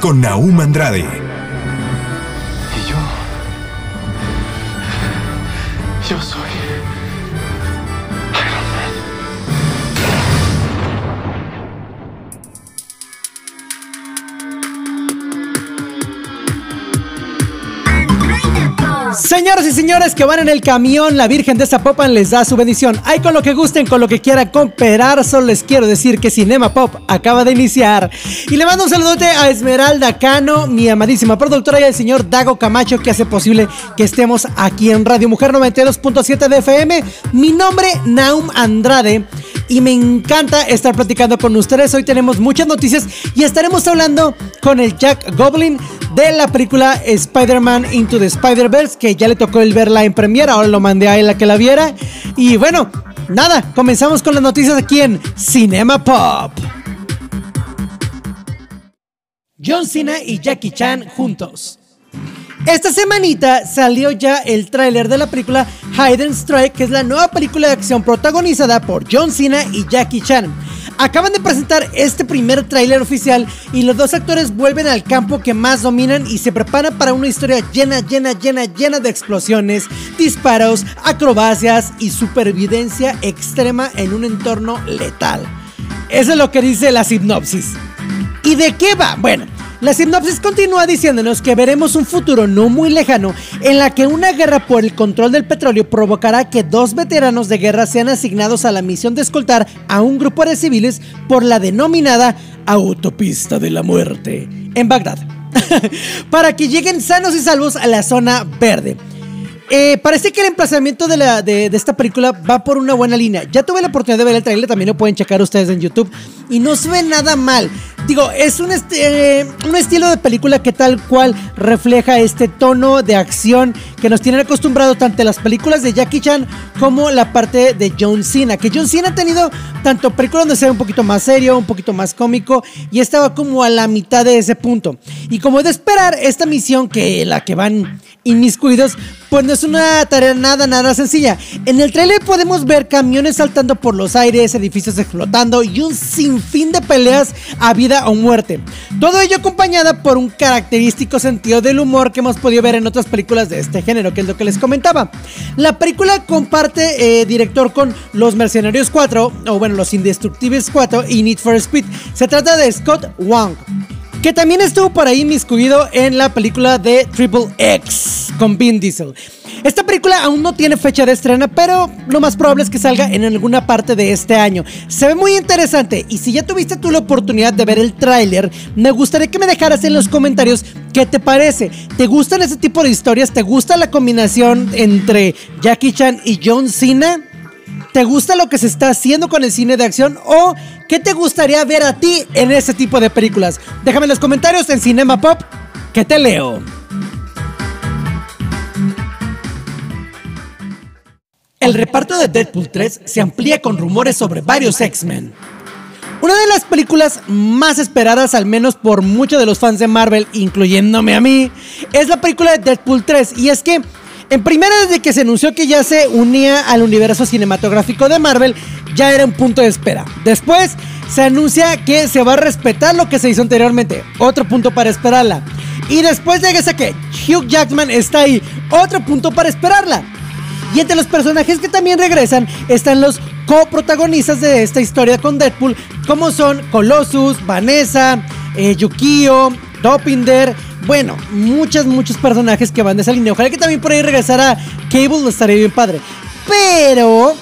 Con Naum Andrade, Y yo. Yo soy. Señoras y señores que van en el camión, la Virgen de Zapopan les da su bendición. Hay con lo que gusten, con lo que quieran cooperar. Solo les quiero decir que Cinema Pop acaba de iniciar. Y le mando un saludote a Esmeralda Cano, mi amadísima productora, y al señor Dago Camacho, que hace posible que estemos aquí en Radio Mujer 92.7 de FM. Mi nombre, Naum Andrade. Y me encanta estar platicando con ustedes. Hoy tenemos muchas noticias y estaremos hablando con el Jack Goblin de la película Spider-Man Into the Spider-Verse, que ya le tocó el verla en premiera, ahora lo mandé a él a que la viera. Y bueno, nada, comenzamos con las noticias aquí en Cinema Pop. John Cena y Jackie Chan juntos. Esta semanita salió ya el tráiler de la película Hidden Strike, que es la nueva película de acción protagonizada por John Cena y Jackie Chan. Acaban de presentar este primer tráiler oficial y los dos actores vuelven al campo que más dominan y se preparan para una historia llena, llena, llena, llena de explosiones, disparos, acrobacias y supervivencia extrema en un entorno letal. Eso es lo que dice la sinopsis. ¿Y de qué va? Bueno, la sinopsis continúa diciéndonos que veremos un futuro no muy lejano en la que una guerra por el control del petróleo provocará que dos veteranos de guerra sean asignados a la misión de escoltar a un grupo de civiles por la denominada Autopista de la Muerte en Bagdad, para que lleguen sanos y salvos a la zona verde. Eh, parece que el emplazamiento de, la, de, esta película va por una buena línea. Ya tuve la oportunidad de ver el trailer, también lo pueden checar ustedes en YouTube. Y no se ve nada mal. Digo, es un, este, eh, un estilo de película que tal cual refleja este tono de acción que nos tienen acostumbrados tanto las películas de Jackie Chan como la parte de John Cena. Que John Cena ha tenido tanto películas donde se ve un poquito más serio, un poquito más cómico y estaba como a la mitad de ese punto. Y como de esperar, esta misión que la que van inmiscuidos, pues no es una tarea nada, nada sencilla. En el trailer podemos ver camiones saltando por los aires, edificios explotando y un sinfín de peleas a vida o muerte. Todo ello acompañada por un característico sentido del humor que hemos podido ver en otras películas de este género, que es lo que les comentaba. La película comparte eh, director con Los Mercenarios 4, o bueno, Los Indestructibles 4 y Need for Speed. Se trata de Scott Wong que también estuvo por ahí miscuido en la película de Triple X con Vin Diesel. Esta película aún no tiene fecha de estreno, pero lo más probable es que salga en alguna parte de este año. Se ve muy interesante y si ya tuviste tú la oportunidad de ver el tráiler, me gustaría que me dejaras en los comentarios qué te parece. ¿Te gustan ese tipo de historias? ¿Te gusta la combinación entre Jackie Chan y John Cena? ¿Te gusta lo que se está haciendo con el cine de acción? ¿O qué te gustaría ver a ti en ese tipo de películas? Déjame en los comentarios en Cinema Pop que te leo. El reparto de Deadpool 3 se amplía con rumores sobre varios X-Men. Una de las películas más esperadas, al menos por muchos de los fans de Marvel, incluyéndome a mí, es la película de Deadpool 3. Y es que en primera, desde que se anunció que ya se unía al universo cinematográfico de Marvel, ya era un punto de espera. Después, se anuncia que se va a respetar lo que se hizo anteriormente. Otro punto para esperarla. Y después llega ese que Hugh Jackman está ahí. Otro punto para esperarla. Y entre los personajes que también regresan están los coprotagonistas de esta historia con Deadpool, como son Colossus, Vanessa, eh, Yukio, Dopinder, bueno, muchos, muchos personajes que van de esa línea. Ojalá que también por ahí regresara Cable, estaría bien padre. Pero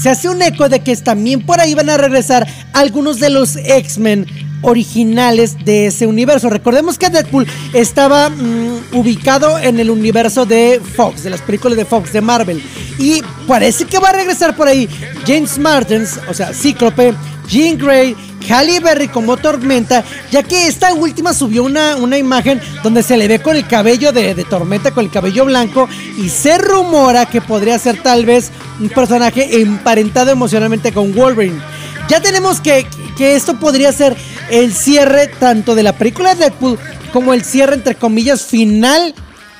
se hace un eco de que también por ahí van a regresar algunos de los X-Men originales de ese universo. Recordemos que Deadpool estaba mm, ubicado en el universo de Fox, de las películas de Fox, de Marvel. Y parece que va a regresar por ahí James Martins, o sea, Cíclope, Jean Grey, Halle Berry como Tormenta, ya que esta última subió una, una imagen donde se le ve con el cabello de, de, Tormenta, con el cabello blanco, y se rumora que podría ser tal vez un personaje emparentado emocionalmente con Wolverine. Ya tenemos que, que esto podría ser el cierre tanto de la película de Deadpool como el cierre, entre comillas, final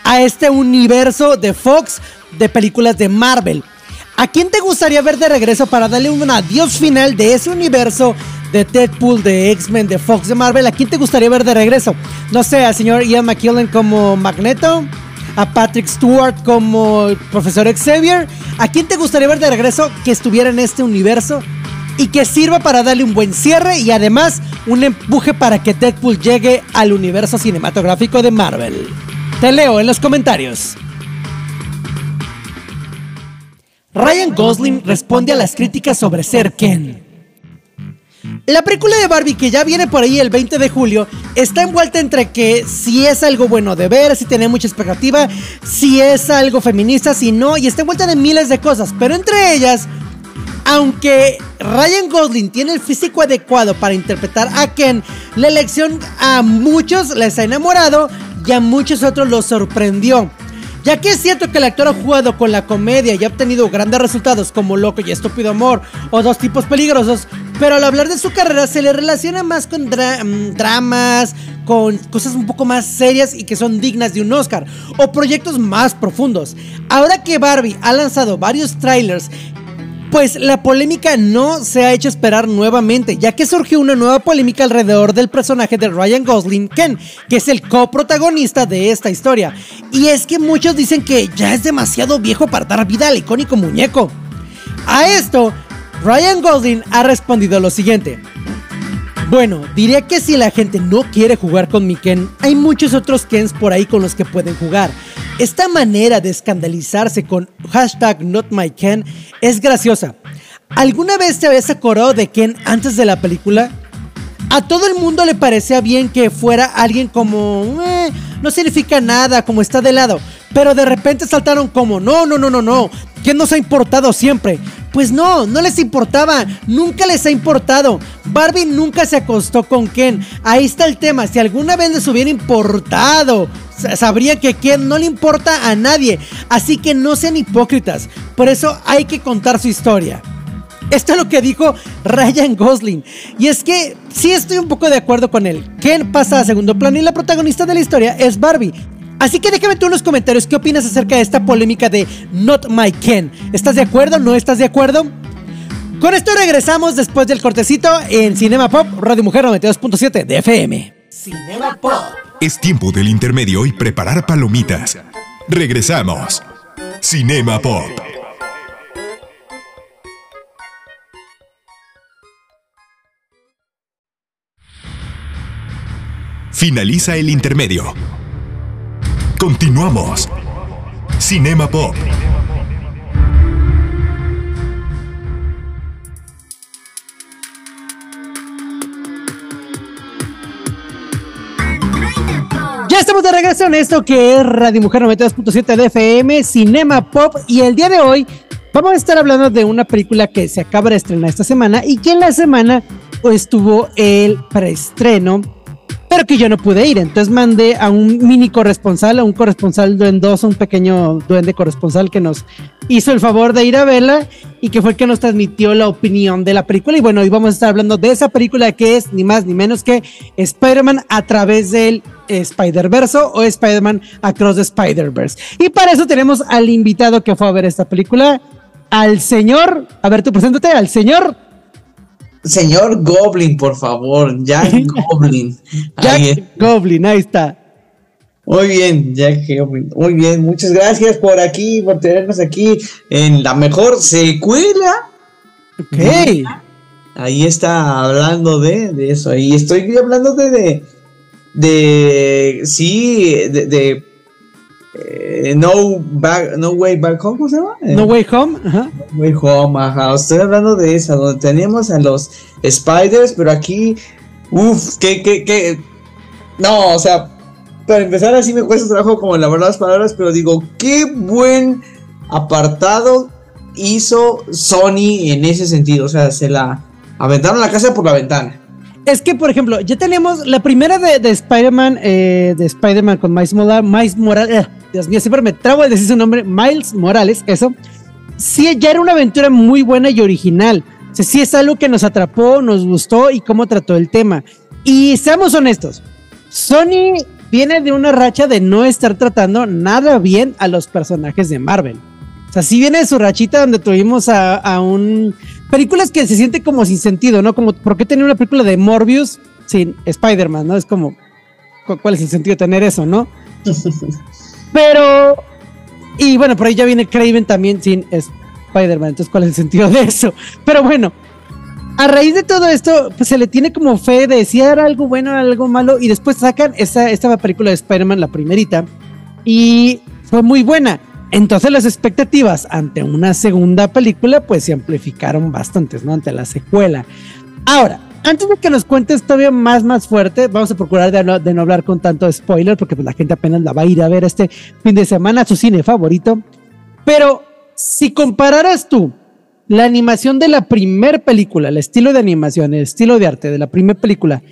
a este universo de Fox de películas de Marvel. ¿A quién te gustaría ver de regreso para darle un adiós final de ese universo de Deadpool, de X-Men, de Fox, de Marvel? ¿A quién te gustaría ver de regreso? No sé, al señor Ian McKellen como Magneto, a Patrick Stewart como Profesor Xavier. ¿A quién te gustaría ver de regreso que estuviera en este universo? Y que sirva para darle un buen cierre y además un empuje para que Deadpool llegue al universo cinematográfico de Marvel. Te leo en los comentarios. Ryan Gosling responde a las críticas sobre ser Ken. La película de Barbie que ya viene por ahí el 20 de julio está envuelta entre que si es algo bueno de ver, si tiene mucha expectativa, si es algo feminista, si no, y está envuelta de miles de cosas, pero entre ellas, aunque Ryan Gosling tiene el físico adecuado para interpretar a Ken, la elección a muchos les ha enamorado y a muchos otros los sorprendió. Ya que es cierto que el actor ha jugado con la comedia y ha obtenido grandes resultados como Loco y Estúpido Amor o Dos Tipos Peligrosos, pero al hablar de su carrera se le relaciona más con dra dramas, con cosas un poco más serias y que son dignas de un Oscar, o proyectos más profundos. Ahora que Barbie ha lanzado varios trailers pues la polémica no se ha hecho esperar nuevamente, ya que surgió una nueva polémica alrededor del personaje de Ryan Gosling, Ken, que es el coprotagonista de esta historia. Y es que muchos dicen que ya es demasiado viejo para dar vida al icónico muñeco. A esto, Ryan Gosling ha respondido lo siguiente. Bueno, diría que si la gente no quiere jugar con mi Ken, hay muchos otros Kens por ahí con los que pueden jugar. Esta manera de escandalizarse con hashtag NotMyKen es graciosa. ¿Alguna vez te habías acordado de Ken antes de la película? A todo el mundo le parecía bien que fuera alguien como... Eh, no significa nada, como está de lado. Pero de repente saltaron como... No, no, no, no, no. Ken nos ha importado siempre. Pues no, no les importaba, nunca les ha importado. Barbie nunca se acostó con Ken. Ahí está el tema, si alguna vez les hubiera importado, sabría que Ken no le importa a nadie. Así que no sean hipócritas, por eso hay que contar su historia. Esto es lo que dijo Ryan Gosling. Y es que sí estoy un poco de acuerdo con él. Ken pasa a segundo plano y la protagonista de la historia es Barbie. Así que déjame tú en los comentarios qué opinas acerca de esta polémica de Not My Ken. ¿Estás de acuerdo? ¿No estás de acuerdo? Con esto regresamos después del cortecito en Cinema Pop, Radio Mujer 92.7 de FM. Cinema Pop. Es tiempo del intermedio y preparar palomitas. Regresamos. Cinema Pop. Finaliza el intermedio. Continuamos. Cinema Pop. Ya estamos de regreso en esto que es Radio Mujer 92.7 de FM, Cinema Pop, y el día de hoy vamos a estar hablando de una película que se acaba de estrenar esta semana y que en la semana pues tuvo el preestreno pero que yo no pude ir. Entonces mandé a un mini corresponsal, a un corresponsal duendoso, un pequeño duende corresponsal que nos hizo el favor de ir a verla y que fue el que nos transmitió la opinión de la película. Y bueno, hoy vamos a estar hablando de esa película que es ni más ni menos que Spider-Man a través del Spider-Verse o Spider-Man Across the Spider-Verse. Y para eso tenemos al invitado que fue a ver esta película, al señor, a ver, tú preséntate, al señor Señor Goblin, por favor, Jack Goblin. Jack Goblin, ahí está. Muy bien, Jack Goblin. Muy bien, muchas gracias por aquí, por tenernos aquí en la mejor secuela. Ok. Ahí está hablando de, de eso. Ahí estoy hablando de. de, de sí, de, de eh, no, back, no Way Back Home, ¿cómo se llama? No Way Home, ajá. No Way Home, ajá. Estoy hablando de esa, donde teníamos a los Spiders, pero aquí Uf, que, que, que. No, o sea, para empezar así me cuesta trabajo como elaborar las palabras, pero digo, qué buen apartado hizo Sony en ese sentido. O sea, se la aventaron la casa por la ventana. Es que, por ejemplo, ya tenemos la primera de, de Spider-Man, eh, de Spider-Man con Miles Morales, Miles Morales, eh, Dios mío, siempre me trago de decir su nombre, Miles Morales, eso. Sí, ya era una aventura muy buena y original. O sea, sí es algo que nos atrapó, nos gustó y cómo trató el tema. Y seamos honestos, Sony viene de una racha de no estar tratando nada bien a los personajes de Marvel. O sea, sí viene de su rachita donde tuvimos a, a un... Películas que se siente como sin sentido, ¿no? Como, ¿por qué tener una película de Morbius sin Spider-Man, ¿no? Es como, ¿cu- ¿cuál es el sentido de tener eso, no? Pero... Y bueno, por ahí ya viene Craven también sin Spider-Man, entonces ¿cuál es el sentido de eso? Pero bueno, a raíz de todo esto, pues se le tiene como fe de si era algo bueno, era algo malo, y después sacan esta, esta película de Spider-Man, la primerita, y fue muy buena. Entonces las expectativas ante una segunda película, pues se amplificaron bastantes, ¿no? Ante la secuela. Ahora, antes de que nos cuentes todavía más, más fuerte, vamos a procurar de no, de no hablar con tanto spoiler, porque pues la gente apenas la va a ir a ver este fin de semana, su cine favorito. Pero si compararas tú la animación de la primer película, el estilo de animación, el estilo de arte de la primera película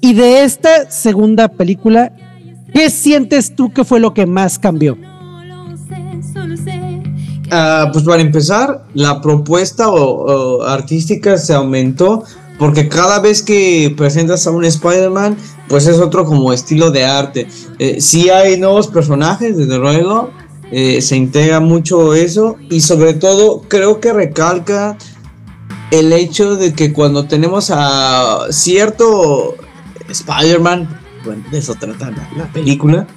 y de esta segunda película, ¿qué sientes tú que fue lo que más cambió? Ah, pues para empezar, la propuesta o- o artística se aumentó porque cada vez que presentas a un Spider-Man, pues es otro como estilo de arte. Eh, sí hay nuevos personajes, desde luego, eh, se integra mucho eso y sobre todo creo que recalca el hecho de que cuando tenemos a cierto Spider-Man, bueno, de eso trata la, la película,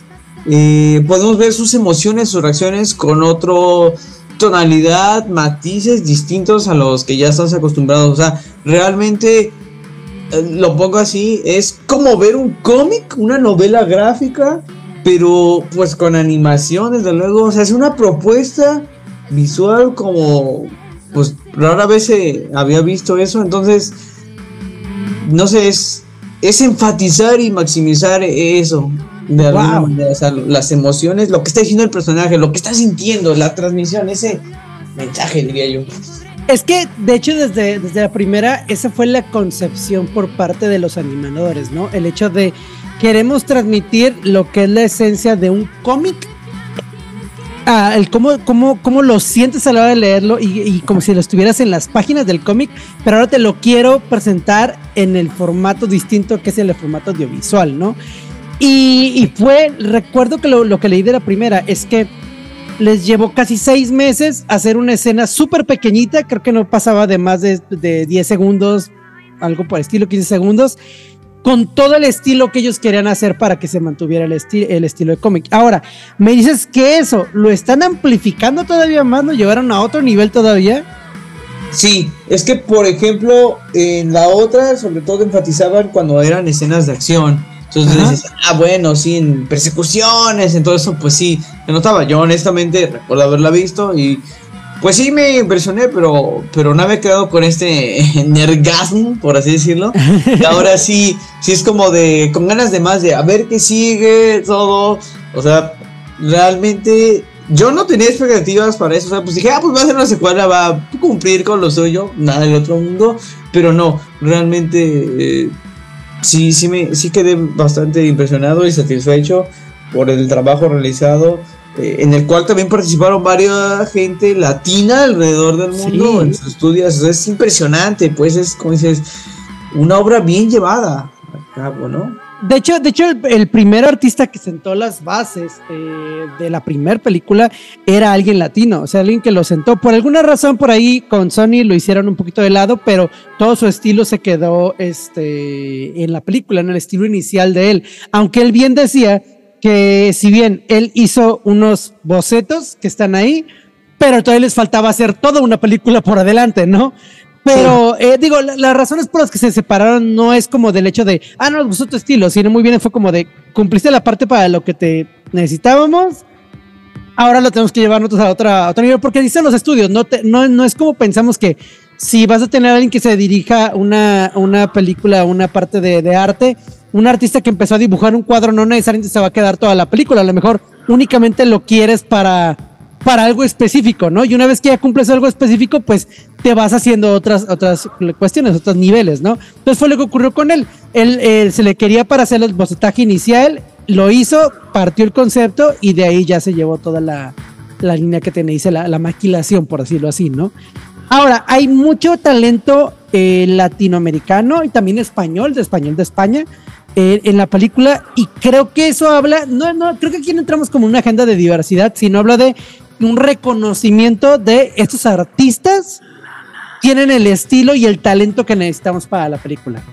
eh, podemos ver sus emociones, sus reacciones con otro tonalidad, matices distintos a los que ya estás acostumbrados. O sea, realmente eh, lo pongo así, es como ver un cómic, una novela gráfica, pero pues con animación, desde luego. O sea, es una propuesta visual como pues rara vez se había visto eso. Entonces, no sé, es, es enfatizar y maximizar eso. De alguna manera, o sea, las emociones, lo que está diciendo el personaje, lo que está sintiendo, la transmisión, ese mensaje, diría yo. Es que, de hecho, desde, desde la primera, esa fue la concepción por parte de los animadores, ¿no? El hecho de queremos transmitir lo que es la esencia de un cómic. Ah, el cómo, cómo, cómo lo sientes a la hora de leerlo y, como si lo estuvieras en las páginas del cómic, pero ahora te lo quiero presentar en el formato distinto que es el formato audiovisual, ¿no? Y, y fue, recuerdo que lo, lo que leí de la primera es que les llevó casi seis meses hacer una escena súper pequeñita, creo que no pasaba de más de, de 10 segundos, algo por estilo, 15 segundos, con todo el estilo que ellos querían hacer para que se mantuviera el, el estilo de cómic. Ahora, me dices que eso lo están amplificando todavía más, lo llevaron a otro nivel todavía. Sí, es que por ejemplo, en la otra, sobre todo enfatizaban cuando eran escenas de acción. Entonces Ajá. dices, ah, bueno, sí, en persecuciones, en todo eso, pues sí, se notaba. Yo honestamente recuerdo haberla visto y pues sí me impresioné, pero, pero no había quedado con este nergasmo, por así decirlo. Y ahora sí, sí es como de, con ganas de más, de a ver qué sigue, todo. O sea, realmente yo no tenía expectativas para eso. O sea, pues dije, ah, pues va a ser una secuela, va a cumplir con lo suyo, nada del otro mundo. Pero no, realmente eh, sí, sí, me, sí quedé bastante impresionado y satisfecho por el trabajo realizado. eh, en el cual también participaron varias gente latina alrededor del mundo Sí. en sus estudios. Es impresionante, pues es como dices, una obra bien llevada a cabo, ¿no? De hecho, de hecho el, primer artista que sentó las bases eh, de la primera película era alguien latino, o sea, alguien que lo sentó. Por alguna razón por ahí con Sony lo hicieron un poquito de lado, pero todo su estilo se quedó este, en la película, en el estilo inicial de él. Aunque él bien decía que si bien él hizo unos bocetos que están ahí, pero todavía les faltaba hacer toda una película por adelante, ¿no? Pero eh, digo, la- las razones por las que se separaron no es como del hecho de, ah, no, nos gustó tu estilo, sino muy bien fue como de, cumpliste la parte para lo que te necesitábamos, ahora lo tenemos que llevar nosotros a, otra, a otro nivel, porque dicen los estudios, no, te- no, no es como pensamos que si vas a tener a alguien que se dirija una, una película, una parte de arte, un artista que empezó a dibujar un cuadro no necesariamente se va a quedar toda la película, a lo mejor únicamente lo quieres para, para algo específico, ¿no? Y una vez que ya cumples algo específico, pues te vas haciendo otras, otras cuestiones, otros niveles, ¿no? Entonces fue lo que ocurrió con él. Él, se le quería para hacer el bocetaje inicial, lo hizo, partió el concepto y de ahí ya se llevó toda la, la línea que dice la, la maquilación, por decirlo así, ¿no? Ahora, hay mucho talento eh, latinoamericano y también español, de español de España, eh, en la película, y creo que eso habla, no, no, creo que aquí no entramos como una agenda de diversidad, sino habla de un reconocimiento de estos artistas tienen el estilo y el talento que necesitamos para la película.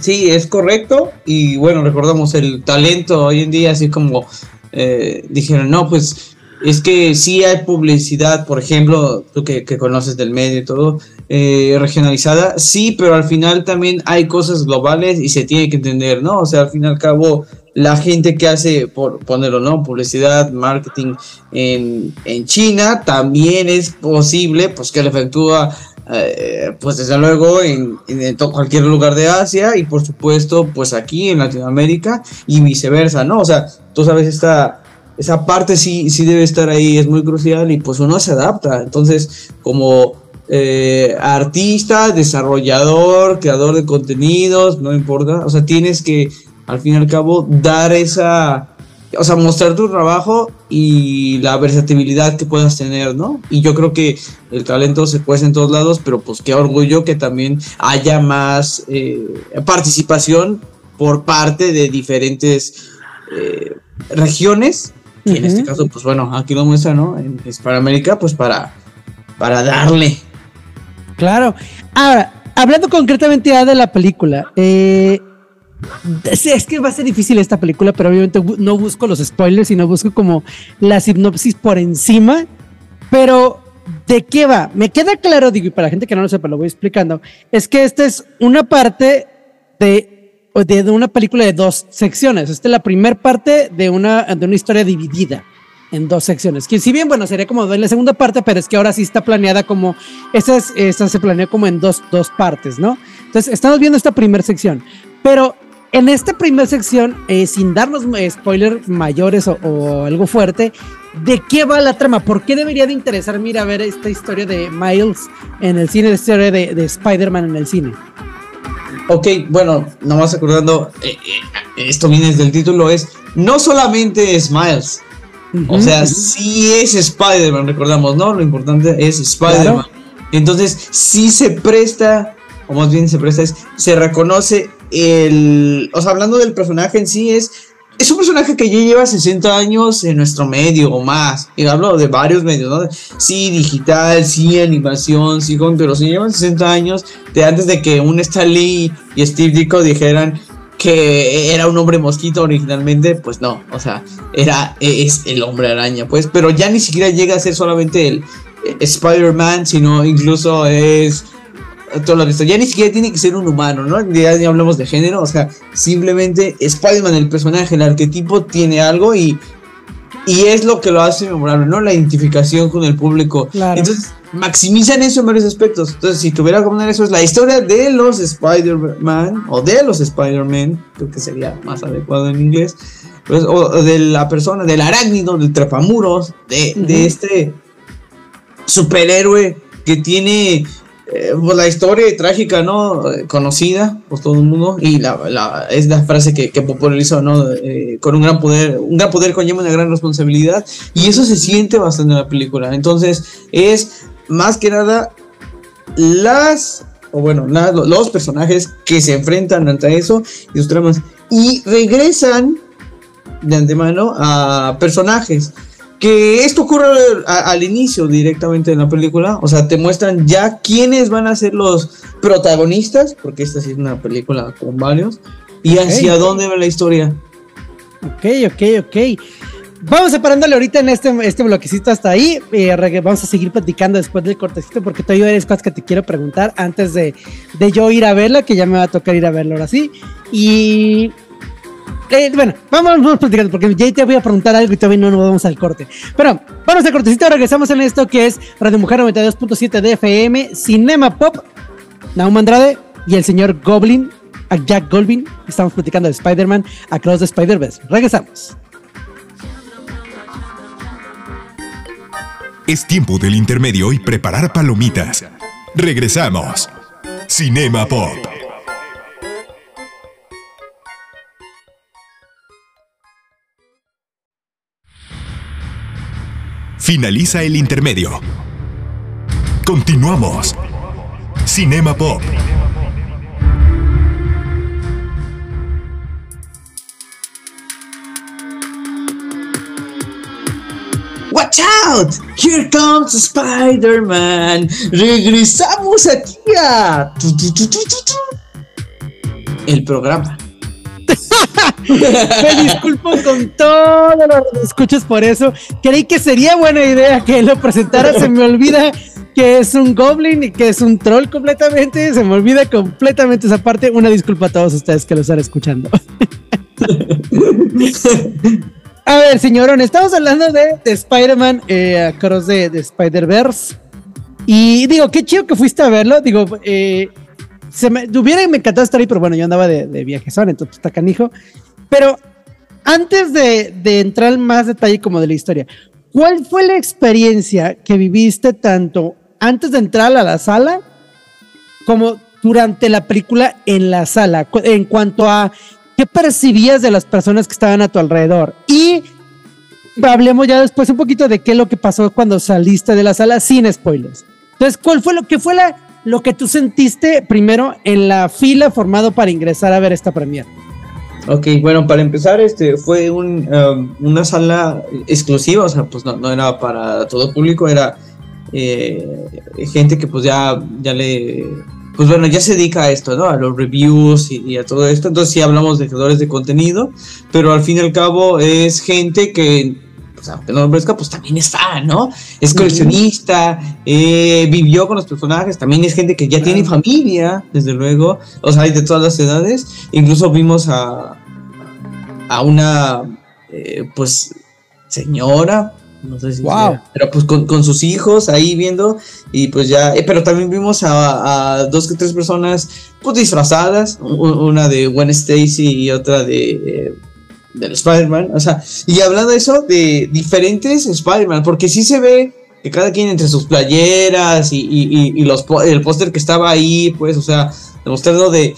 Sí, es correcto. Y bueno, recordamos el talento hoy en día, así como eh, dijeron, no, pues es que sí hay publicidad, por ejemplo, tú que, conoces del medio y todo, eh, regionalizada, sí, pero al final también hay cosas globales y se tiene que entender, ¿no? O sea, al fin y al cabo, la gente que hace, por ponerlo, ¿no? Publicidad, marketing en, en China, también es posible, pues que le efectúa eh, pues desde luego en, en, cualquier lugar de Asia y por supuesto pues aquí en Latinoamérica y viceversa, ¿no? O sea, tú sabes esta, esa parte sí, sí debe estar ahí, es muy crucial y pues uno se adapta, entonces como eh, artista, desarrollador, creador de contenidos, no importa, o sea, tienes que al fin y al cabo dar esa o sea, mostrar tu trabajo y la versatilidad que puedas tener, ¿no? Y yo creo que el talento se puede en todos lados, pero pues qué orgullo que también haya más eh, participación por parte de diferentes eh, regiones. Y en este caso, pues bueno, aquí lo muestra, ¿no? En Hispanoamérica, pues para, para darle. Claro. Ahora, hablando concretamente ya de la película, eh, es que va a ser difícil esta película, pero obviamente no busco los spoilers, sino busco como la sinopsis por encima. Pero, ¿de qué va? Me queda claro, digo, y para la gente que no lo sepa, lo voy explicando, es que esta es una parte de, de, una película de dos secciones. Esta es la primera parte de una, de una historia dividida en dos secciones. Que si bien, bueno, sería como en la segunda parte, pero es que ahora sí está planeada como, esta, es, esta se planeó como en dos, dos partes, ¿no? Entonces, estamos viendo esta primera sección. Pero en esta primera sección, eh, sin darnos spoilers mayores o, o, algo fuerte, ¿de qué va la trama? ¿Por qué debería de interesarme ir a ver esta historia de Miles en el cine, esta historia de, de Spider-Man en el cine? Ok, bueno, nomás acordando, eh, eh, esto viene desde el título, es no solamente es Miles, uh -huh. o sea, sí es Spider-Man, recordamos, ¿no? Lo importante es Spider-Man. Claro. Entonces, sí se presta, o más bien se presta, es, se reconoce el. O sea, hablando del personaje en sí, es. Es un personaje que ya lleva 60 años en nuestro medio o más. Y hablo de varios medios, ¿no? Sí, digital, sí, animación, sí, pero si llevan 60 años de antes de que un Stan Lee y Steve Ditko dijeran que era un hombre mosquito originalmente, pues no, o sea, era es el hombre araña, pues, pero ya ni siquiera llega a ser solamente el Spider-Man, sino incluso es todo lo visto. Ya ni siquiera tiene que ser un humano, ¿no? Ya ni hablamos de género, o sea, simplemente Spider-Man, el personaje, el arquetipo, tiene algo y, y es lo que lo hace memorable, ¿no? La identificación con el público. Claro. Entonces, maximizan eso en varios aspectos. Entonces, si tuviera que poner eso, es la historia de los Spider-Man o de los Spider-Man, creo que sería más adecuado en inglés. Pues, o, o, de la persona, del arácnido, del trepamuros, de, uh -huh. de este superhéroe que tiene eh, pues la historia trágica, ¿no? Conocida por todo el mundo y la, la, es la frase que, que popularizó, ¿no? Eh, con un gran poder, un gran poder conlleva una gran responsabilidad y eso se siente bastante en la película. Entonces es más que nada las, o bueno, la, los personajes que se enfrentan ante eso y sus tramas y regresan de antemano a personajes que esto ocurre al, al inicio directamente en la película, o sea, te muestran ya quiénes van a ser los protagonistas, porque esta sí es una película con varios, y hacia okay. dónde va la historia. Ok, ok, ok. Vamos separándole ahorita en este, este bloquecito hasta ahí. Eh, vamos a seguir platicando después del cortecito porque todavía hay cosas que te quiero preguntar antes de, de yo ir a verla, que ya me va a tocar ir a verla ahora sí. Y eh, bueno, vamos, vamos platicando porque ya te voy a preguntar algo y todavía no nos vamos al corte. Pero vamos al cortecito, regresamos en esto que es Radio Mujer 92.7 de FM, Cinema Pop, Naum Andrade y el señor Goblin, a Jack Goblin. Estamos platicando de Spider-Man Across the Spider-Verse. Regresamos. Es tiempo del intermedio y preparar palomitas. Regresamos. Cinema Pop. Finaliza el intermedio. Continuamos. Cinema Pop. Watch out! Here comes Spider-Man. Regresamos aquí a el programa. Me disculpo con todos los escuchas por eso. Creí que sería buena idea que lo presentara. Se me olvida que es un goblin y que es un troll completamente. Se me olvida completamente esa parte. Una disculpa a todos ustedes que lo están escuchando. A ver, señorón, estamos hablando de, de Spider-Man eh, Across de, de Spider-Verse. Y digo, qué chido que fuiste a verlo. Digo, eh, se me hubiera me encantado estar ahí, pero bueno, yo andaba de, de viajezón, entonces está canijo. Pero antes de, entrar en más detalle como de la historia, ¿cuál fue la experiencia que viviste tanto antes de entrar a la sala como durante la película en la sala? En cuanto a qué percibías de las personas que estaban a tu alrededor. Y hablemos ya después un poquito de qué es lo que pasó cuando saliste de la sala sin spoilers. Entonces, ¿cuál fue lo que fue lo que tú sentiste primero en la fila formado para ingresar a ver esta premiere? Ok, bueno, para empezar, este fue un, um, una sala exclusiva, o sea, pues no, no era para todo público, era eh, gente que pues ya, ya le, pues bueno, ya se dedica a esto, ¿no? A los reviews y, y a todo esto, entonces sí hablamos de creadores de contenido, pero al fin y al cabo es gente que, pues aunque no lo pues también es fan, ¿no? Es coleccionista, eh, vivió con los personajes, también es gente que ya tiene familia, desde luego, o sea, hay de todas las edades, incluso vimos a, a una, eh, pues, señora, no sé si, Wow. sea, pero pues con, con sus hijos ahí viendo, y pues ya, eh, pero también vimos a, a dos que tres personas, pues disfrazadas, una de Gwen Stacy y otra de... eh, del Spider-Man, o sea, y hablando de eso, de diferentes Spider-Man, porque sí se ve que cada quien entre sus playeras y, y- y- y los, el póster que estaba ahí, pues, o sea, demostrando de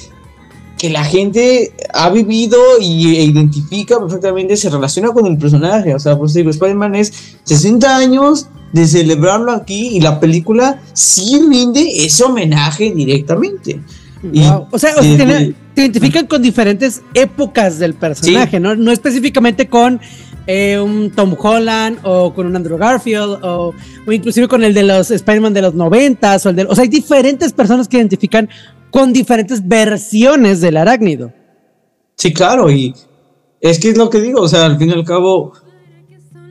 que la gente ha vivido y, e identifica perfectamente, se relaciona con el personaje, o sea, pues digo, Spider-Man es 60 años de celebrarlo aquí y la película sí rinde ese homenaje directamente. Y. O sea, o sea, desde- te identifican con diferentes épocas del personaje, ¿no? No específicamente con eh, un Tom Holland o con un Andrew Garfield o, o inclusive con el de los Spider-Man de los noventas o el de... O sea, hay diferentes personas que identifican con diferentes versiones del arácnido. Sí, claro, y es que es lo que digo, o sea, al fin y al cabo,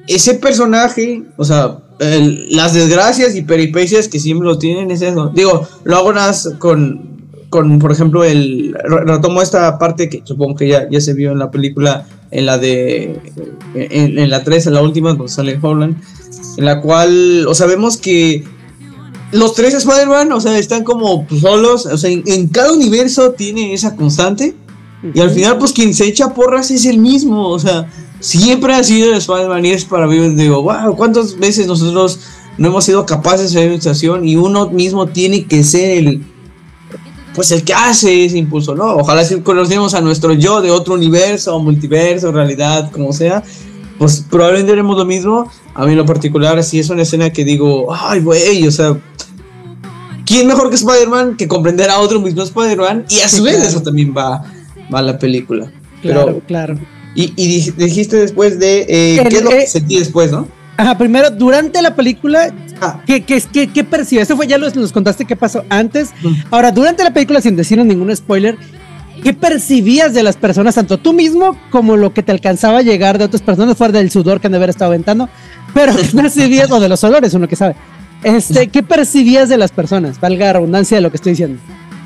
ese personaje, o sea, el- las desgracias y peripecias que siempre lo tienen es eso. Digo, lo hago nada más con, con por ejemplo, el. re- Retomo esta parte que supongo que ya, ya se vio en la película, en la de. En, en la 3, en la última, donde sale Holland, en la cual, o sea, vemos que los tres Spider-Man, o sea, están como pues, solos, o sea, en, en cada universo tiene esa constante. Y al final, pues quien se echa porras es el mismo. O sea, siempre ha sido el Spider-Man y es para mí, digo, wow, ¿cuántas veces nosotros no hemos sido capaces de hacer una situación y uno mismo tiene que ser el, pues el que hace ese impulso, ¿no? Ojalá si conocemos a nuestro yo de otro universo, multiverso, realidad, como sea, pues probablemente haremos lo mismo. A mí en lo particular, si es una escena que digo, ay, güey, o sea, ¿quién mejor que Spider-Man que comprender a otro mismo Spider-Man? Y a su Sí, vez claro. eso también va, va a la película. Claro, Pero, claro. y, y dij- dijiste después de, eh, El- ¿qué es lo eh, que sentí después, no? Ajá, primero, durante la película, Ah. ¿qué, qué, qué, qué percibes? Eso fue, ya los- nos contaste qué pasó antes. Mm. Ahora, durante la película, sin decirnos ningún spoiler, ¿qué percibías de las personas, tanto tú mismo como lo que te alcanzaba a llegar de otras personas, fuera del sudor que han de haber estado aventando? Pero ¿qué percibías, o de los olores, uno que sabe. Este, ¿Qué percibías de las personas? Valga la redundancia de lo que estoy diciendo.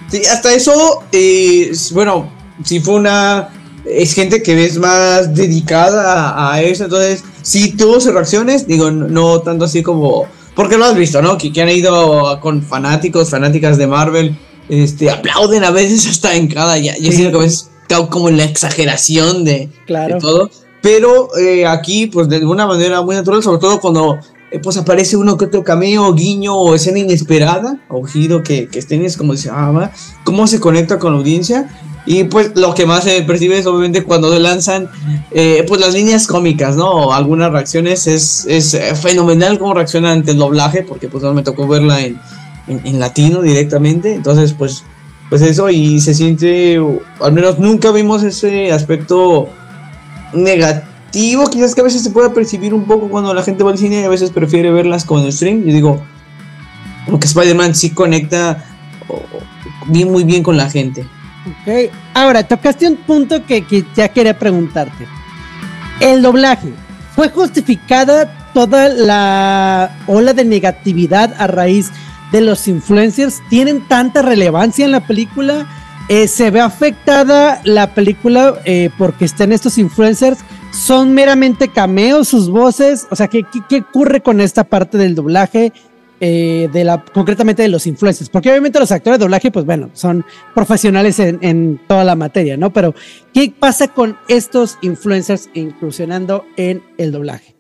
Sí, hasta eso, eh, bueno, sí fue una es gente que es más dedicada a, a eso, entonces sí tuvo sus reacciones, digo, no, no tanto así como, porque lo has visto, ¿no? Que, que han ido con fanáticos, fanáticas de Marvel, este, aplauden a veces hasta en cada, ya, ya que a veces como la exageración de, Claro. de todo, pero eh, aquí, pues de alguna manera muy natural, sobre todo cuando eh, pues aparece uno que otro cameo, guiño o escena inesperada o que, que tienes como dice, ah, va, cómo se conecta con la audiencia. Y pues lo que más se percibe es obviamente cuando lanzan eh, pues las líneas cómicas, ¿no? Algunas reacciones es, es eh, fenomenal cómo reacciona ante el doblaje, porque pues no me tocó verla en, en, latino directamente. Entonces pues, pues eso y se siente, al menos nunca vimos ese aspecto negativo, quizás que a veces se pueda percibir un poco cuando la gente va al cine y a veces prefiere verlas con stream. Y digo, como que Spider-Man sí conecta bien, muy bien con la gente. Ok. Ahora, tocaste un punto que, que ya quería preguntarte. El doblaje. ¿Fue justificada toda la ola de negatividad a raíz de los influencers? ¿Tienen tanta relevancia en la película? Eh, ¿Se ve afectada la película eh, porque estén estos influencers? ¿Son meramente cameos sus voces? O sea, ¿qué, qué, ocurre con esta parte del doblaje? eh, de la, concretamente de los influencers, porque obviamente los actores de doblaje, pues bueno, son profesionales en, en toda la materia, ¿no? Pero, ¿qué pasa con estos influencers incursionando en el doblaje?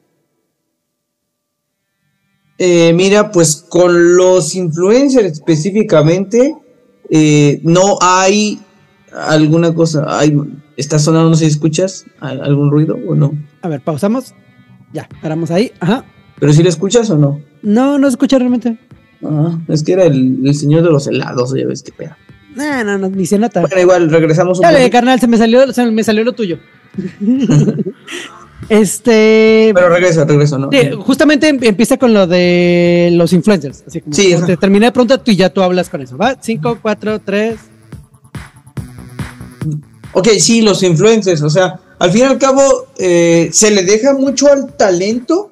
Eh, mira, pues con los influencers específicamente, eh, no hay alguna cosa. Hay, ¿Está sonando? No sé si escuchas ¿Al- algún ruido o no. A ver, pausamos. Ya, paramos ahí. Ajá. ¿Pero si lo escuchas o no? No, no escucha realmente. Ah, es que era el, el señor de los helados, ya ves qué pedo. No, no, no, ni se nota. Bueno, igual, regresamos un Dale, carnal, se me salió, se me salió lo tuyo. este. Pero regreso, regreso, ¿no? Sí, justamente em- empieza con lo de los influencers. Así como, Sí, como te terminé de preguntar tú y ya tú hablas con eso. ¿Va? 5, 4, 3. Ok, sí, los influencers, o sea, al fin y al cabo eh, se le deja mucho al talento,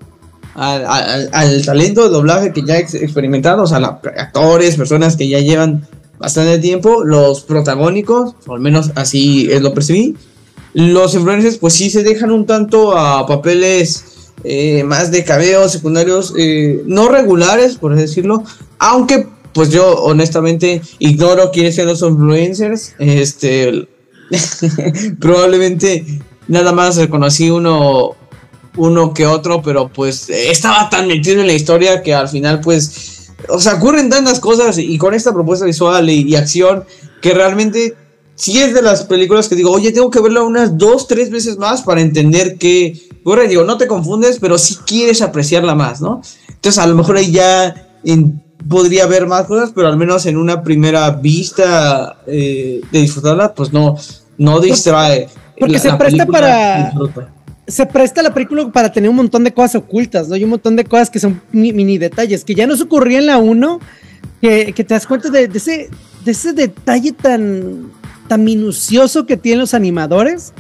al, al- al talento de doblaje que ya ex- experimentado, o sea, la- actores, personas que ya llevan bastante tiempo, los protagónicos, o al menos así es lo percibí. Los influencers, pues sí se dejan un tanto a papeles eh, más de cameos secundarios, eh, no regulares, por decirlo, aunque pues yo honestamente ignoro quiénes son los influencers, este, probablemente nada más reconocí uno, uno que otro, pero pues estaba tan metido en la historia que al final pues, o sea, ocurren tantas cosas y con esta propuesta visual y, acción que realmente sí es de las películas que digo, oye, tengo que verla unas dos, tres veces más para entender que, bueno, digo, no te confundes, pero sí quieres apreciarla más, ¿no? Entonces a lo mejor ahí ya podría haber más cosas, pero al menos en una primera vista eh, de disfrutarla, pues no, no distrae. porque se presta para- se presta la película para tener un montón de cosas ocultas, ¿no? Y un montón de cosas que son mi- mini detalles, que ya nos ocurría en la 1, que, que te das cuenta de, de ese, de ese detalle tan, tan minucioso que tienen los animadores,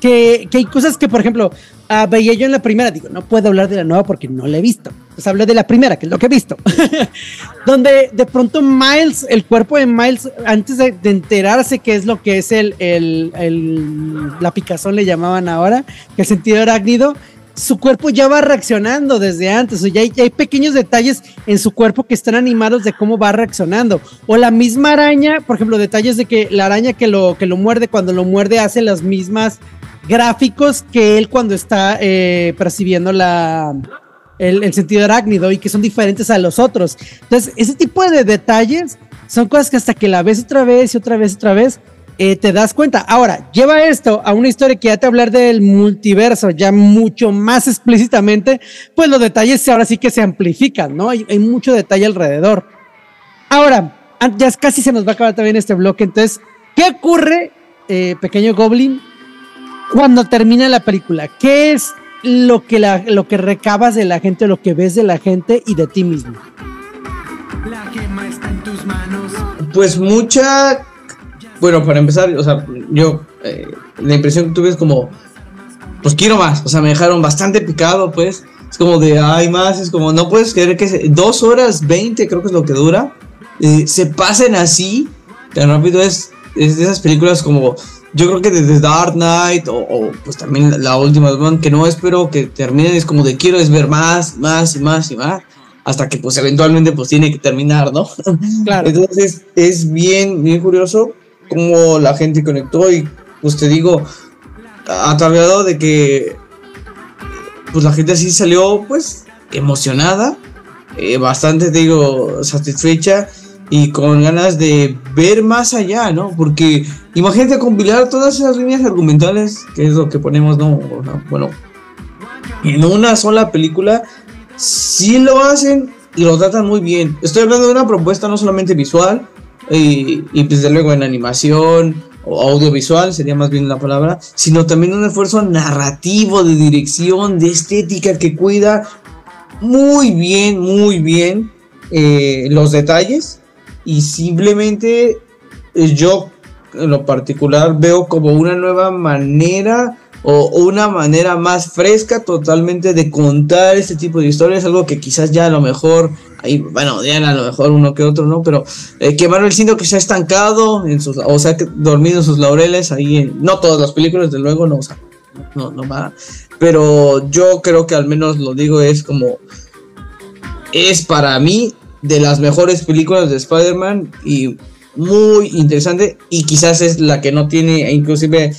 que, que hay cosas que, por ejemplo, ah, veía yo en la primera, digo, no puedo hablar de la nueva porque no la he visto. Pues hablo de la primera, que es lo que he visto. Donde de pronto Miles, el cuerpo de Miles, antes de, de enterarse qué es lo que es el, el, el- la picazón, le llamaban ahora, que el sentido arácnido, su cuerpo ya va reaccionando desde antes, o ya hay, ya hay pequeños detalles en su cuerpo que están animados de cómo va reaccionando. O la misma araña, por ejemplo, detalles de que la araña que lo, que lo muerde, cuando lo muerde hace las mismas gráficos que él cuando está eh, percibiendo la, el, el sentido arácnido y que son diferentes a los otros. Entonces, ese tipo de detalles son cosas que hasta que la ves otra vez y otra vez y otra vez, eh, te das cuenta. Ahora, lleva esto a una historia que ya te hablar del multiverso, ya mucho más explícitamente, pues los detalles ahora sí que se amplifican, ¿no? Hay, hay mucho detalle alrededor. Ahora, ya casi se nos va a acabar también este bloque, entonces, ¿qué ocurre, eh, pequeño Goblin, cuando termina la película? ¿Qué es lo que, la, lo que recabas de la gente, lo que ves de la gente y de ti mismo? Pues mucha. Bueno, para empezar, o sea, yo eh, la impresión que tuve es como. Pues quiero más. O sea, me dejaron bastante picado, pues. Es como de, ay, más. Es como, no puedes creer que se- dos horas 20 creo que es lo que dura. eh, se pasen así. Tan rápido es. Es de esas películas como yo creo que desde Dark Knight o, o, pues también la última Batman, que no espero que terminen, es como de quiero es ver más, más y más y más, hasta que pues eventualmente pues tiene que terminar, ¿no? Claro. Entonces es bien, bien curioso cómo la gente conectó y pues te digo, ataviado de que pues la gente así salió pues emocionada, eh, bastante te digo satisfecha y con ganas de ver más allá, ¿no? Porque imagínate compilar todas esas líneas argumentales, que es lo que ponemos, ¿no? Bueno, en una sola película, sí lo hacen y lo tratan muy bien. Estoy hablando de una propuesta no solamente visual, y, y desde luego en animación o audiovisual sería más bien la palabra, sino también un esfuerzo narrativo, de dirección, de estética que cuida muy bien, muy bien eh, los detalles y simplemente eh, yo en lo particular veo como una nueva manera o una manera más fresca totalmente de contar este tipo de historias, algo que quizás ya a lo mejor, ahí, bueno, ya a lo mejor uno que otro, ¿no? Pero eh, que Manuel siento que se ha estancado, en sus, o sea, que dormido en sus laureles, ahí en, no todas las películas, desde luego, no, o sea, no, no va, pero yo creo que al menos lo digo es como, es para mí de las mejores películas de Spider-Man y muy interesante y quizás es la que no tiene inclusive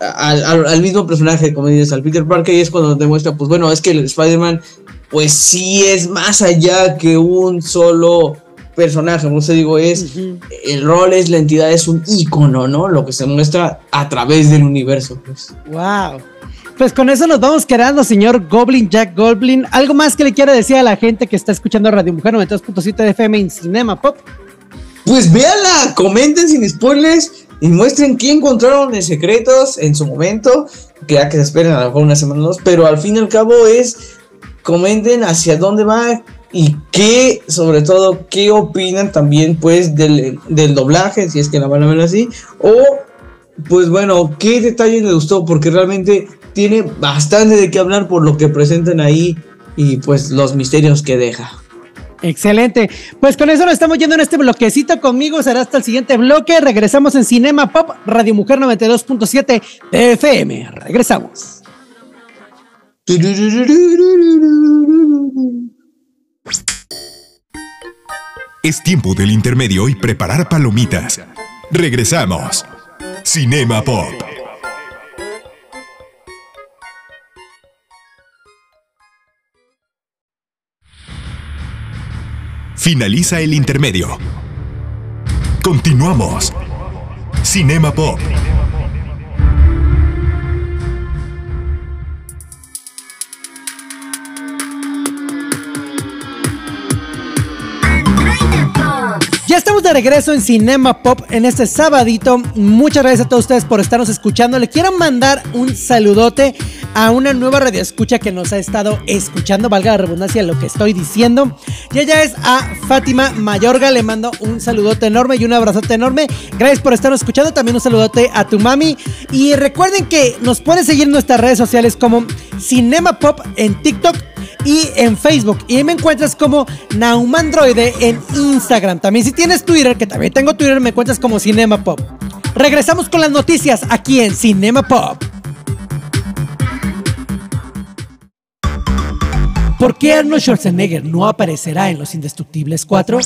al, al, al, mismo personaje, como dices, al Peter Parker, y es cuando demuestra, pues bueno, es que el Spider-Man, pues sí es más allá que un solo personaje, como se digo, es uh -huh. el rol, es la entidad, es un icono, ¿no? Lo que se muestra a través del universo, pues. Wow. Pues con eso nos vamos quedando, señor Goblin, Jack Goblin. ¿Algo más que le quiera decir a la gente que está escuchando Radio Mujer 92.7 de FM en Cinema Pop? Pues véanla, comenten sin spoilers y muestren qué encontraron de secretos en su momento, que ya que se esperen a lo mejor una semana o dos, pero al fin y al cabo es comenten hacia dónde va y qué, sobre todo, qué opinan también pues del, del doblaje, si es que la van a ver así, o pues bueno, qué detalles les gustó, porque realmente tiene bastante de qué hablar por lo que presentan ahí y pues los misterios que deja. Excelente. Pues con eso nos estamos yendo en este bloquecito. Conmigo será hasta el siguiente bloque. Regresamos en Cinema Pop, Radio Mujer 92.7 FM. Regresamos. Es tiempo del intermedio y preparar palomitas. Regresamos. Cinema Pop. Finaliza el intermedio. Continuamos. Cinema Pop. Ya estamos de regreso en Cinema Pop en este sabadito. Muchas gracias a todos ustedes por estarnos escuchando. Le quiero mandar un saludote a una nueva radio escucha que nos ha estado escuchando, valga la redundancia lo que estoy diciendo. Y ella es a Fátima Mayorga. Le mando un saludote enorme y un abrazote enorme. Gracias por estarnos escuchando. También un saludote a tu mami. Y recuerden que nos pueden seguir en nuestras redes sociales como Cinema Pop en TikTok y en Facebook. Y me encuentras como Naumandroide en Instagram. También si tienes Twitter, que también tengo Twitter, me encuentras como Cinema Pop. Regresamos con las noticias aquí en Cinema Pop. ¿Por qué Arnold Schwarzenegger no aparecerá en Los Indestructibles 4?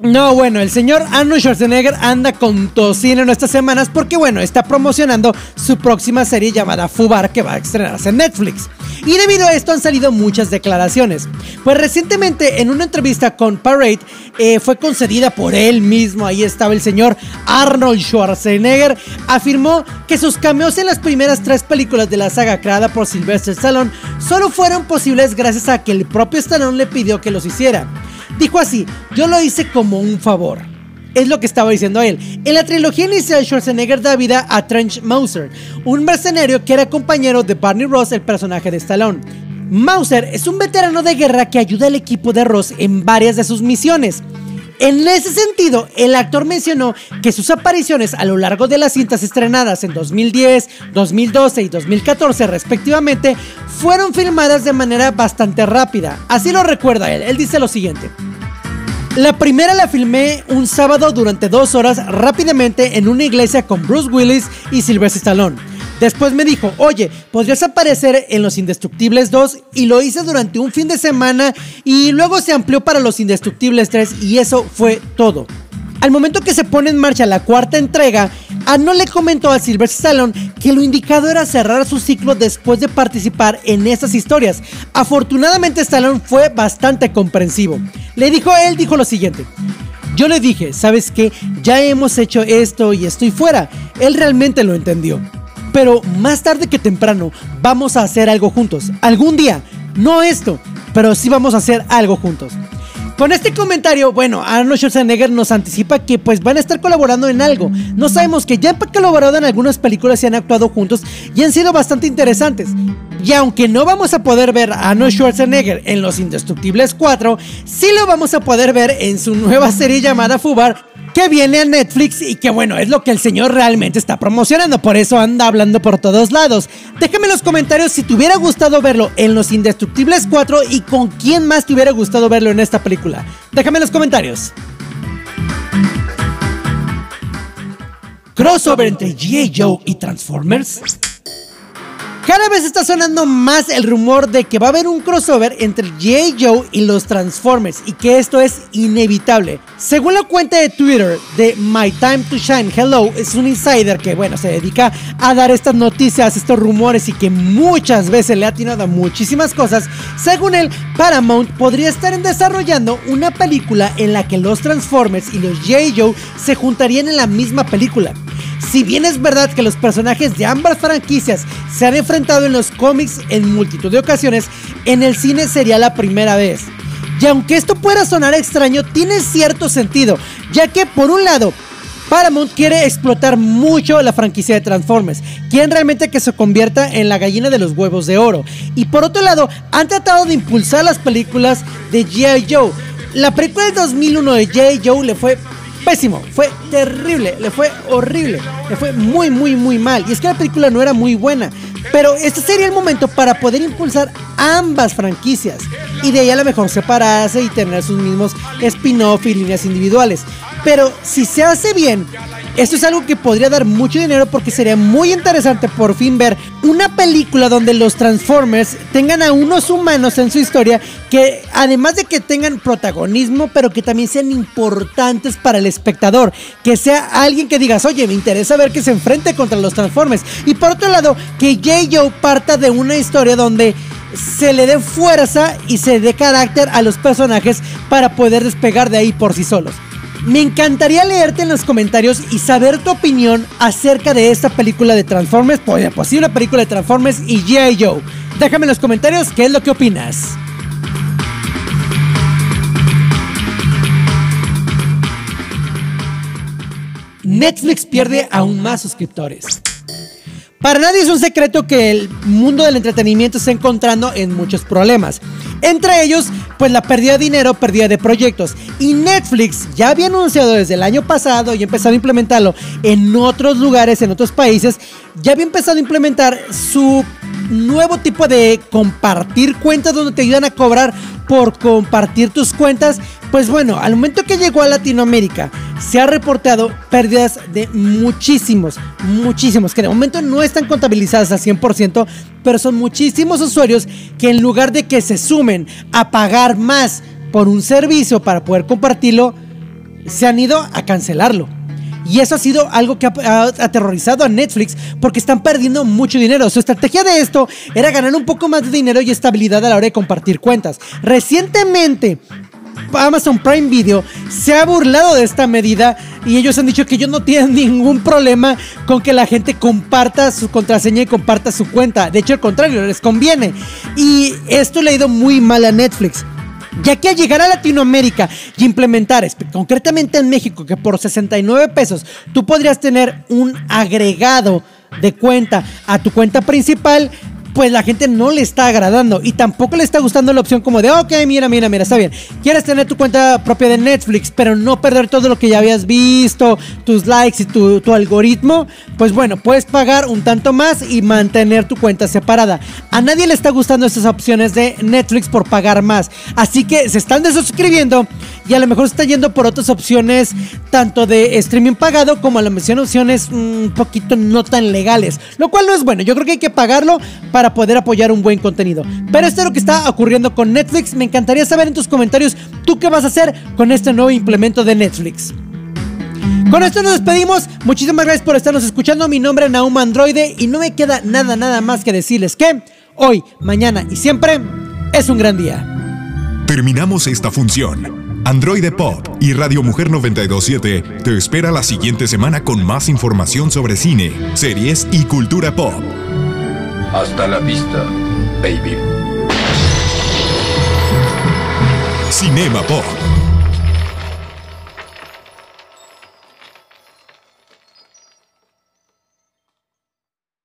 No, bueno, el señor Arnold Schwarzenegger anda con tocino en estas semanas porque, bueno, está promocionando su próxima serie llamada Fubar que va a estrenarse en Netflix. Y debido a esto han salido muchas declaraciones. Pues recientemente en una entrevista con Parade eh, fue concedida por él mismo, ahí estaba el señor Arnold Schwarzenegger, afirmó que sus cameos en las primeras tres películas de la saga creada por Sylvester Stallone solo fueron posibles gracias a que el propio Stallone le pidió que los hiciera. Dijo así, yo lo hice como un favor. Es lo que estaba diciendo él. En la trilogía inicial, Schwarzenegger da vida a Trench Mauser, un mercenario que era compañero de Barney Ross, el personaje de Stallone. Mauser es un veterano de guerra que ayuda al equipo de Ross en varias de sus misiones. En ese sentido, el actor mencionó que sus apariciones a lo largo de las cintas estrenadas en 2010, 2012 y 2014 respectivamente fueron filmadas de manera bastante rápida. Así lo recuerda él. Él dice lo siguiente. La primera la filmé un sábado durante dos horas rápidamente en una iglesia con Bruce Willis y Sylvester Stallone. Después me dijo, oye, podrías aparecer en Los Indestructibles 2 y lo hice durante un fin de semana y luego se amplió para Los Indestructibles 3 y eso fue todo. Al momento que se pone en marcha la cuarta entrega, Arnold le comentó a Sylvester Stallone que lo indicado era cerrar su ciclo después de participar en esas historias. Afortunadamente Stallone fue bastante comprensivo. Le dijo, él dijo lo siguiente. Yo le dije, ¿sabes qué? Ya hemos hecho esto y estoy fuera. Él realmente lo entendió. Pero más tarde que temprano vamos a hacer algo juntos. Algún día. No esto, pero sí vamos a hacer algo juntos. Con este comentario, bueno, Arnold Schwarzenegger nos anticipa que pues van a estar colaborando en algo. No sabemos que ya han colaborado en algunas películas y han actuado juntos y han sido bastante interesantes. Y aunque no vamos a poder ver a Arnold Schwarzenegger en Los Indestructibles 4, sí lo vamos a poder ver en su nueva serie llamada Fubar que viene a Netflix y que bueno, es lo que el señor realmente está promocionando, por eso anda hablando por todos lados. Déjame en los comentarios si te hubiera gustado verlo en Los Indestructibles 4 y con quién más te hubiera gustado verlo en esta película. Déjame en los comentarios. Crossover entre G.A. Joe y Transformers. Cada vez está sonando más el rumor de que va a haber un crossover entre J. Joe y los Transformers y que esto es inevitable. Según la cuenta de Twitter de My Time to Shine Hello, es un insider que, bueno, se dedica a dar estas noticias, estos rumores y que muchas veces le ha atinado a muchísimas cosas. Según él, Paramount podría estar desarrollando una película en la que los Transformers y los J. Joe se juntarían en la misma película. Si bien es verdad que los personajes de ambas franquicias se han enfrentado en los cómics en multitud de ocasiones, en el cine sería la primera vez. Y aunque esto pueda sonar extraño, tiene cierto sentido, ya que por un lado, Paramount quiere explotar mucho la franquicia de Transformers, quieren realmente que se convierta en la gallina de los huevos de oro. Y por otro lado, han tratado de impulsar las películas de G.I. Joe. La película del 2001 de G.I. Joe le fue pésimo, fue terrible, le fue horrible, le fue muy, muy, muy mal. Y es que la película no era muy buena. Pero este sería el momento para poder impulsar ambas franquicias y de ahí a lo mejor separarse y tener sus mismos spin-off y líneas individuales. Pero si se hace bien, esto es algo que podría dar mucho dinero porque sería muy interesante por fin ver una película donde los Transformers tengan a unos humanos en su historia que además de que tengan protagonismo, pero que también sean importantes para el espectador. Que sea alguien que digas, oye, me interesa ver que se enfrente contra los Transformers. Y por otro lado, que J. Joe parta de una historia donde se le dé fuerza y se dé carácter a los personajes para poder despegar de ahí por sí solos. Me encantaría leerte en los comentarios y saber tu opinión acerca de esta película de Transformers, pues, pues sí, una película de Transformers y G.I. Joe. Déjame en los comentarios qué es lo que opinas. Netflix pierde aún más suscriptores. Para nadie es un secreto que el mundo del entretenimiento está encontrando en muchos problemas. Entre ellos, pues la pérdida de dinero, pérdida de proyectos. Y Netflix ya había anunciado desde el año pasado y empezado a implementarlo en otros lugares, en otros países, ya había empezado a implementar su nuevo tipo de compartir cuentas donde te ayudan a cobrar por compartir tus cuentas. Pues bueno, al momento que llegó a Latinoamérica, se ha reportado pérdidas de muchísimos, muchísimos, que de momento no están contabilizadas al 100%, pero son muchísimos usuarios que en lugar de que se sumen a pagar más por un servicio para poder compartirlo, se han ido a cancelarlo. Y eso ha sido algo que ha, aterrorizado a Netflix porque están perdiendo mucho dinero. Su estrategia de esto era ganar un poco más de dinero y estabilidad a la hora de compartir cuentas. Recientemente, Amazon Prime Video se ha burlado de esta medida y ellos han dicho que ellos no tienen ningún problema con que la gente comparta su contraseña y comparta su cuenta. De hecho, al contrario, les conviene. Y esto le ha ido muy mal a Netflix ya que al llegar a Latinoamérica y implementar, concretamente en México, que por 69 pesos tú podrías tener un agregado de cuenta a tu cuenta principal, pues la gente no le está agradando y tampoco le está gustando la opción como de, ok, mira, mira, mira, está bien. Quieres tener tu cuenta propia de Netflix, pero no perder todo lo que ya habías visto, tus likes y tu, tu algoritmo, pues bueno, puedes pagar un tanto más y mantener tu cuenta separada. A nadie le está gustando estas opciones de Netflix por pagar más, así que se están desuscribiendo y a lo mejor se están yendo por otras opciones, tanto de streaming pagado como a lo mejor opciones un poquito no tan legales, lo cual no es bueno. Yo creo que hay que pagarlo poder apoyar un buen contenido. Pero esto es lo que está ocurriendo con Netflix. Me encantaría saber en tus comentarios tú qué vas a hacer con este nuevo implemento de Netflix. Con esto nos despedimos. Muchísimas gracias por estarnos escuchando. Mi nombre es Naum Androide y no me queda nada, nada más que decirles que hoy, mañana y siempre es un gran día. Terminamos esta función. Android Pop y Radio Mujer 927 te espera la siguiente semana con más información sobre cine, series y cultura pop. Hasta la vista, baby. Cinema Pop.